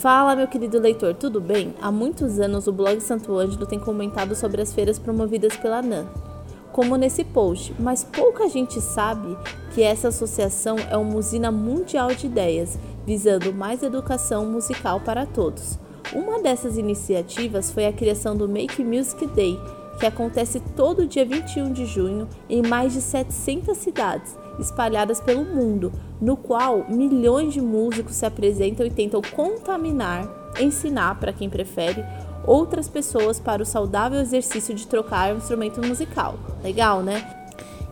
Fala, meu querido leitor, tudo bem? Há muitos anos o blog Santo Ângelo tem comentado sobre as feiras promovidas pela NAN, como nesse post, mas pouca gente sabe que essa associação é uma usina mundial de ideias, visando mais educação musical para todos. Uma dessas iniciativas foi a criação do Make Music Day, que acontece todo dia 21 de junho em mais de 700 cidades espalhadas pelo mundo, no qual milhões de músicos se apresentam e tentam contaminar, ensinar para quem prefere, outras pessoas para o saudável exercício de trocar um instrumento musical. Legal, né?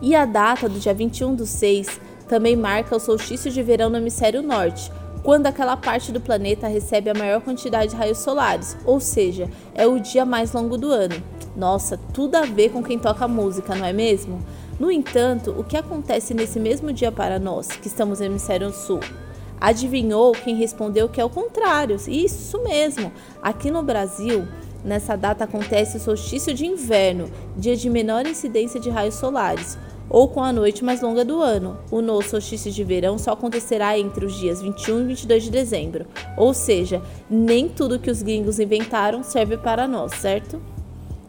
E a data do dia 21 do 6 também marca o solstício de verão no hemisfério norte, quando aquela parte do planeta recebe a maior quantidade de raios solares, ou seja, é o dia mais longo do ano. Nossa, tudo a ver com quem toca música, não é mesmo? No entanto, o que acontece nesse mesmo dia para nós, que estamos no hemisfério sul? Adivinhou quem respondeu que é o contrário? Isso mesmo. Aqui no Brasil, nessa data acontece o solstício de inverno, dia de menor incidência de raios solares, ou com a noite mais longa do ano. O novo solstício de verão só acontecerá entre os dias 21 e 22 de dezembro. Ou seja, nem tudo que os gringos inventaram serve para nós, certo?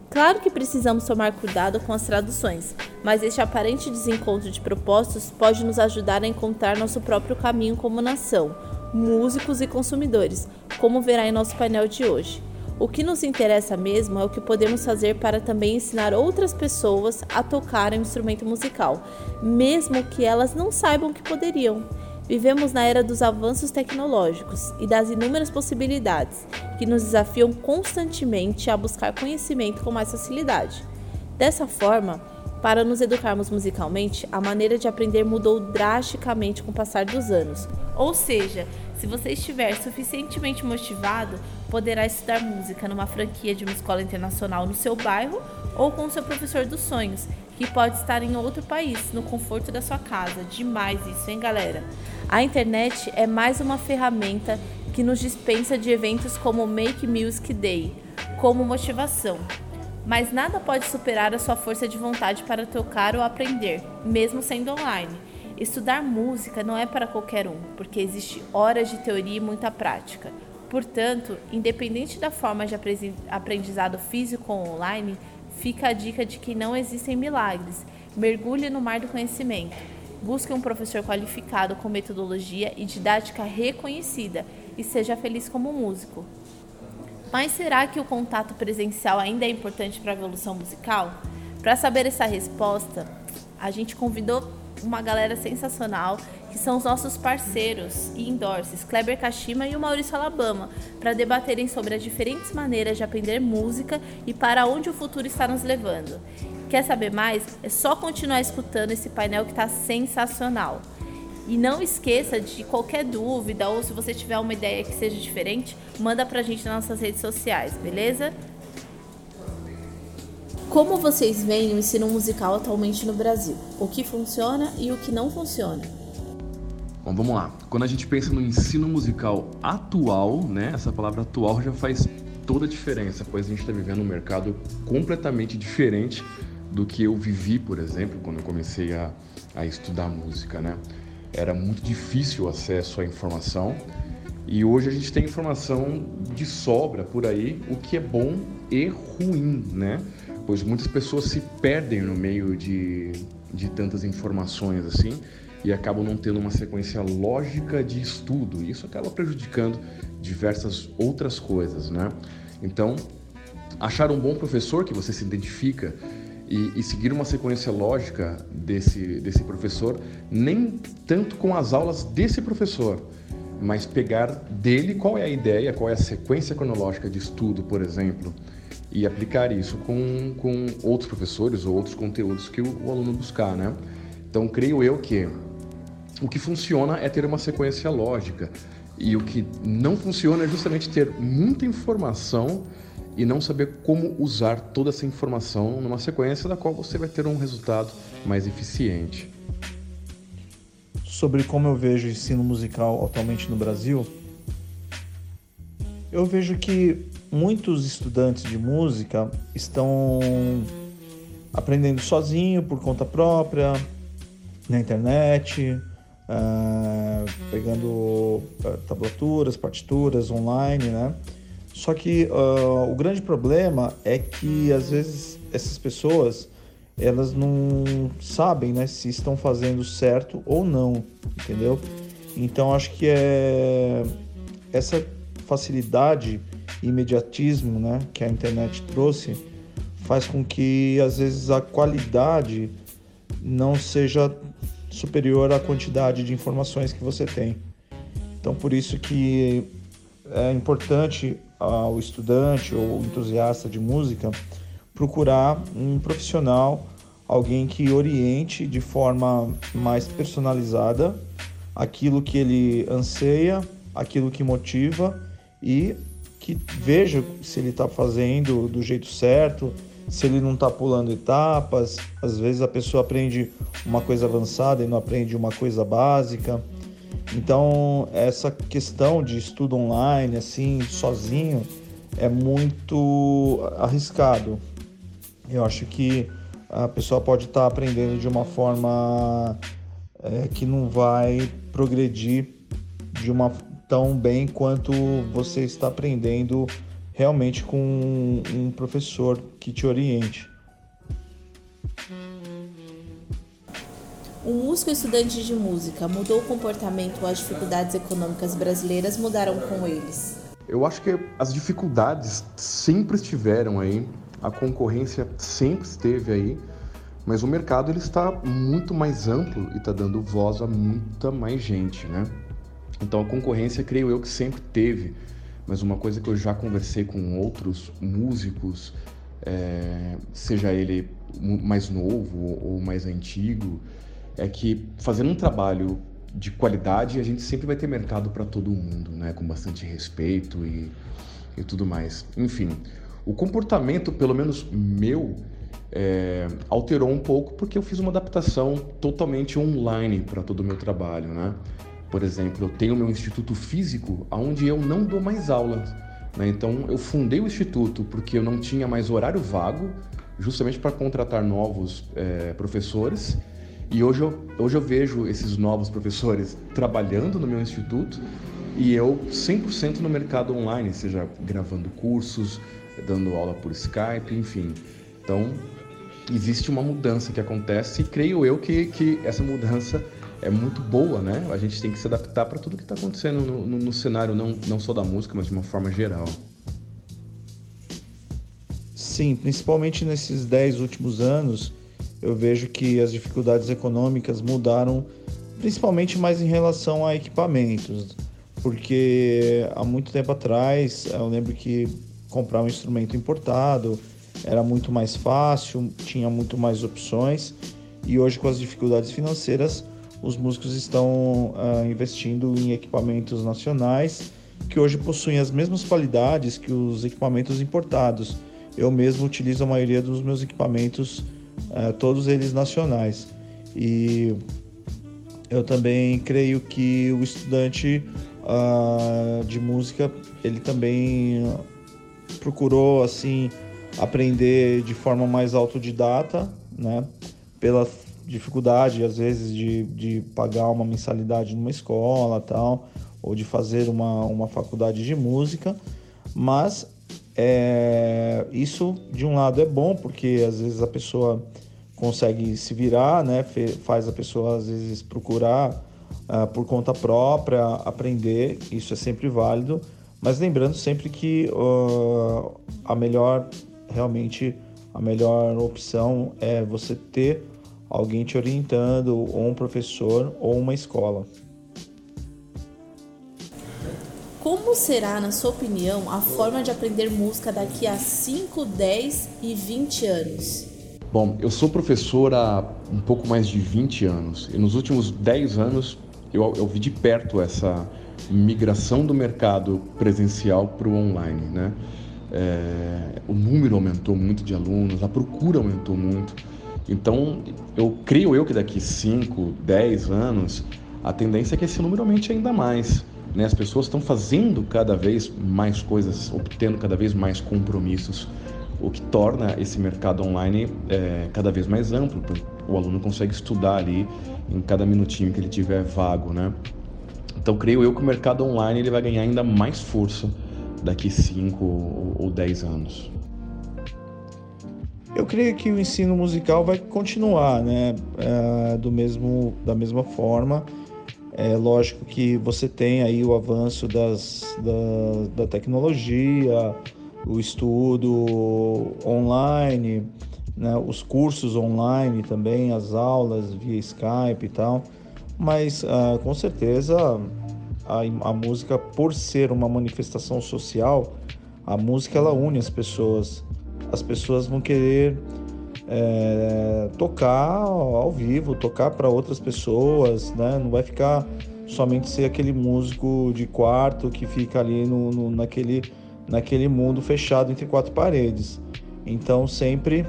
Claro que precisamos tomar cuidado com as traduções, mas este aparente desencontro de propósitos pode nos ajudar a encontrar nosso próprio caminho como nação, músicos e consumidores, como verá em nosso painel de hoje. O que nos interessa mesmo é o que podemos fazer para também ensinar outras pessoas a tocar um instrumento musical, mesmo que elas não saibam que poderiam. Vivemos na era dos avanços tecnológicos e das inúmeras possibilidades que nos desafiam constantemente a buscar conhecimento com mais facilidade. Dessa forma, para nos educarmos musicalmente, a maneira de aprender mudou drasticamente com o passar dos anos. Ou seja, se você estiver suficientemente motivado, poderá estudar música numa franquia de uma escola internacional no seu bairro ou com o seu professor dos sonhos, que pode estar em outro país, no conforto da sua casa. Demais isso, hein, galera? A internet é mais uma ferramenta que nos dispensa de eventos como Make Music Day, como motivação. Mas nada pode superar a sua força de vontade para tocar ou aprender, mesmo sendo online. Estudar música não é para qualquer um, porque existe horas de teoria e muita prática. Portanto, independente da forma de aprendizado físico ou online, fica a dica de que não existem milagres. Mergulhe no mar do conhecimento. Busque um professor qualificado com metodologia e didática reconhecida e seja feliz como músico. Mas será que o contato presencial ainda é importante para a evolução musical? Para saber essa resposta, a gente convidou uma galera sensacional que são os nossos parceiros e endorses, Kleber Kashima e o Maurício Alabama, para debaterem sobre as diferentes maneiras de aprender música e para onde o futuro está nos levando. Quer saber mais? É só continuar escutando esse painel que está sensacional. E não esqueça de qualquer dúvida ou se você tiver uma ideia que seja diferente, manda pra gente nas nossas redes sociais, beleza? Como vocês veem o ensino musical atualmente no Brasil? O que funciona e o que não funciona? Bom, vamos lá. Quando a gente pensa no ensino musical atual, né, essa palavra atual já faz toda a diferença, pois a gente está vivendo um mercado completamente diferente do que eu vivi, por exemplo, quando eu comecei a, a estudar música, né? Era muito difícil o acesso à informação e hoje a gente tem informação de sobra por aí, o que é bom e ruim, né? Pois muitas pessoas se perdem no meio de, de tantas informações assim e acabam não tendo uma sequência lógica de estudo. E isso acaba prejudicando diversas outras coisas, né? Então, achar um bom professor que você se identifica e, e, seguir uma sequência lógica desse, desse professor, nem tanto com as aulas desse professor, mas pegar dele qual é a ideia, qual é a sequência cronológica de estudo, por exemplo, e aplicar isso com, com outros professores ou outros conteúdos que o, o aluno buscar, né? Então, creio eu que o que funciona é ter uma sequência lógica e o que não funciona é justamente ter muita informação e não saber como usar toda essa informação numa sequência da qual você vai ter um resultado mais eficiente. Sobre como eu vejo o ensino musical atualmente no Brasil, eu vejo que muitos estudantes de música estão aprendendo sozinho, por conta própria, na internet, uh, pegando tablaturas, partituras online, né? Só que uh, o grande problema é que às vezes essas pessoas elas não sabem né, se estão fazendo certo ou não, entendeu? Então acho que é essa facilidade e imediatismo né, que a internet trouxe faz com que às vezes a qualidade não seja superior à quantidade de informações que você tem. Então por isso que é importante ao estudante ou entusiasta de música procurar um profissional, alguém que oriente de forma mais personalizada aquilo que ele anseia, aquilo que motiva e que veja se ele está fazendo do jeito certo, se ele não está pulando etapas. Às vezes a pessoa aprende uma coisa avançada e não aprende uma coisa básica. Então, essa questão de estudo online, assim, sozinho, é muito arriscado. Eu acho que a pessoa pode estar tá aprendendo de uma forma é, que não vai progredir de uma tão bem quanto você está aprendendo realmente com um professor que te oriente. O músico estudante de música mudou o comportamento ou as dificuldades econômicas brasileiras mudaram com eles? Eu acho que as dificuldades sempre estiveram aí, a concorrência sempre esteve aí, mas o mercado ele está muito mais amplo e está dando voz a muita mais gente, né? Então a concorrência, creio eu, que sempre teve, mas uma coisa que eu já conversei com outros músicos, é, seja ele mais novo ou mais antigo, é que fazendo um trabalho de qualidade, a gente sempre vai ter mercado para todo mundo, né? Com bastante respeito e, e tudo mais. Enfim, o comportamento, pelo menos meu, é, alterou um pouco porque eu fiz uma adaptação totalmente online para todo o meu trabalho, né? Por exemplo, eu tenho meu instituto físico, onde eu não dou mais aulas. Né? Então, eu fundei o instituto porque eu não tinha mais horário vago, justamente para contratar novos é, professores e hoje eu, hoje eu vejo esses novos professores trabalhando no meu instituto e eu 100% no mercado online, seja gravando cursos, dando aula por Skype, enfim. Então, existe uma mudança que acontece e creio eu que, que essa mudança é muito boa, né? A gente tem que se adaptar para tudo que está acontecendo no, no, no, cenário, não, não só da música, mas de uma forma geral. Sim, principalmente nesses 10 últimos anos, eu vejo que as dificuldades econômicas mudaram, principalmente mais em relação a equipamentos, porque há muito tempo atrás eu lembro que comprar um instrumento importado era muito mais fácil, tinha muito mais opções e hoje com as dificuldades financeiras os músicos estão uh, investindo em equipamentos nacionais que hoje possuem as mesmas qualidades que os equipamentos importados. Eu mesmo utilizo a maioria dos meus equipamentos todos eles nacionais. E eu também creio que o estudante uh, de música ele também procurou assim aprender de forma mais autodidata, né? Pela dificuldade às vezes de, de pagar uma mensalidade numa escola tal ou de fazer uma, uma faculdade de música, mas é, isso de um lado é bom porque às vezes a pessoa consegue se virar, né? Faz a pessoa às vezes procurar uh, por conta própria, aprender, isso é sempre válido, mas lembrando sempre que uh, a melhor, realmente, a melhor opção é você ter alguém te orientando, ou um professor, ou uma escola. Como será, na sua opinião, a forma de aprender música daqui a 5, 10 e 20 anos? Bom, eu sou professor há um pouco mais de 20 anos e nos últimos 10 anos eu, eu vi de perto essa migração do mercado presencial para o online, né? É, o número aumentou muito de alunos, a procura aumentou muito. Então, eu creio eu que daqui 5, 10 anos, a tendência é que esse número aumente ainda mais. Né? As pessoas estão fazendo cada vez mais coisas, obtendo cada vez mais compromissos o que torna esse mercado online é, cada vez mais amplo. O aluno consegue estudar ali em cada minutinho que ele tiver vago, né? Então creio eu que o mercado online ele vai ganhar ainda mais força daqui 5 ou 10 anos. Eu creio que o ensino musical vai continuar, né? É, do mesmo, da mesma forma. É lógico que você tem aí o avanço das, da, da tecnologia, o estudo online, né? os cursos online também, as aulas via Skype e tal. Mas uh, com certeza a, a música, por ser uma manifestação social, a música ela une as pessoas as pessoas vão querer é, tocar ao vivo, tocar para outras pessoas, né? Não vai ficar somente ser aquele músico de quarto que fica ali no, no, naquele, naquele mundo fechado entre quatro paredes. Então sempre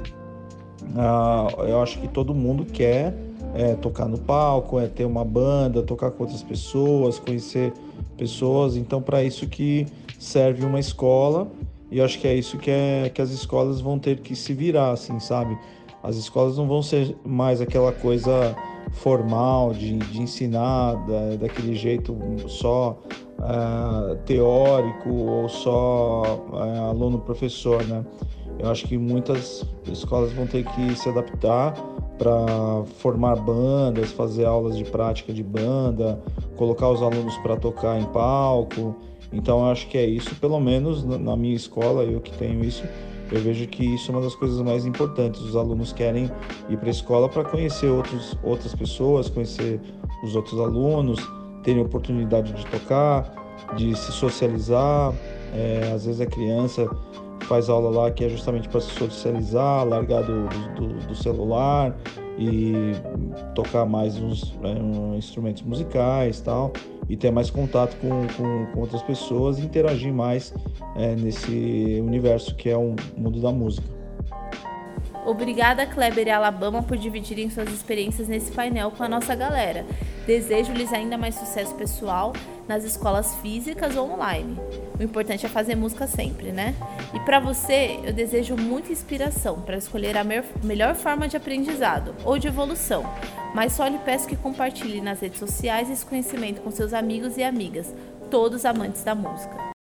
ah, eu acho que todo mundo quer é, tocar no palco, é ter uma banda, tocar com outras pessoas, conhecer pessoas. Então para isso que serve uma escola e eu acho que é isso que, é, que as escolas vão ter que se virar, assim, sabe? As escolas não vão ser mais aquela coisa formal de, de ensinar da, daquele jeito só uh, teórico ou só uh, aluno-professor, né? Eu acho que muitas escolas vão ter que se adaptar para formar bandas, fazer aulas de prática de banda, colocar os alunos para tocar em palco. Então acho que é isso, pelo menos na minha escola, eu que tenho isso, eu vejo que isso é uma das coisas mais importantes. Os alunos querem ir para a escola para conhecer outros, outras pessoas, conhecer os outros alunos, terem oportunidade de tocar, de se socializar. É, às vezes a criança faz aula lá que é justamente para se socializar, largar do, do, do, celular e tocar mais uns né, instrumentos musicais tal e ter mais contato com, com, com outras pessoas e interagir mais é, nesse universo que é o mundo da música. Obrigada, Kleber e Alabama, por dividirem suas experiências nesse painel com a nossa galera. Desejo-lhes ainda mais sucesso pessoal nas escolas físicas ou online. O importante é fazer música sempre, né? E para você, eu desejo muita inspiração para escolher a melhor forma de aprendizado ou de evolução. Mas só lhe peço que compartilhe nas redes sociais esse conhecimento com seus amigos e amigas, todos amantes da música.